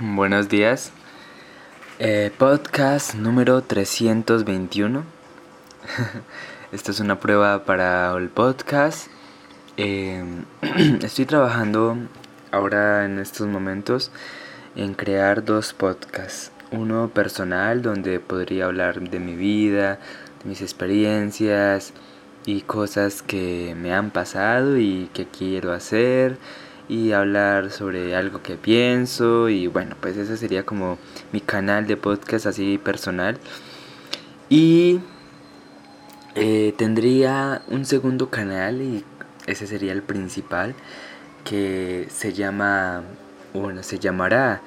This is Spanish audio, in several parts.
Buenos días. Eh, podcast número 321. Esto es una prueba para el podcast. Eh, estoy trabajando ahora en estos momentos en crear dos podcasts. Uno personal donde podría hablar de mi vida, de mis experiencias y cosas que me han pasado y que quiero hacer y hablar sobre algo que pienso y bueno, pues ese sería como mi canal de podcast así personal. Y eh, tendría un segundo canal y ese sería el principal que se llama, bueno, se llamará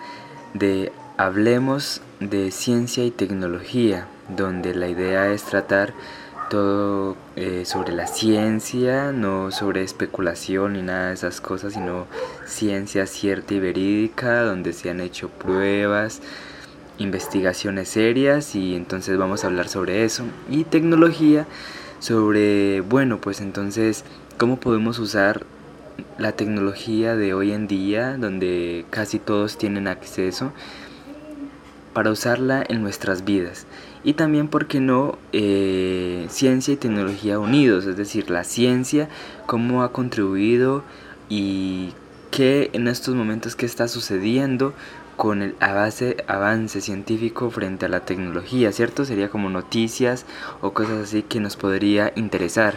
de Hablemos de Ciencia y Tecnología, donde la idea es tratar todo eh, sobre la ciencia, no sobre especulación ni nada de esas cosas, sino ciencia cierta y verídica, donde se han hecho pruebas, investigaciones serias y entonces vamos a hablar sobre eso. Y tecnología, sobre, bueno, pues entonces, ¿cómo podemos usar la tecnología de hoy en día, donde casi todos tienen acceso? Para usarla en nuestras vidas. Y también, ¿por qué no? Eh, ciencia y tecnología unidos, es decir, la ciencia, cómo ha contribuido y qué en estos momentos qué está sucediendo con el avance, avance científico frente a la tecnología, ¿cierto? Sería como noticias o cosas así que nos podría interesar.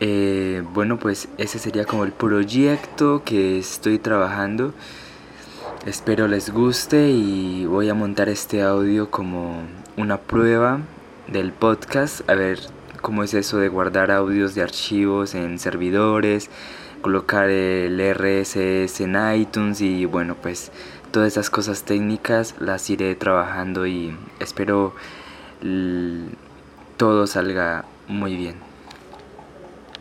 Eh, bueno, pues ese sería como el proyecto que estoy trabajando. Espero les guste y voy a montar este audio como una prueba del podcast, a ver cómo es eso de guardar audios de archivos en servidores, colocar el RSS en iTunes y bueno, pues todas esas cosas técnicas las iré trabajando y espero todo salga muy bien.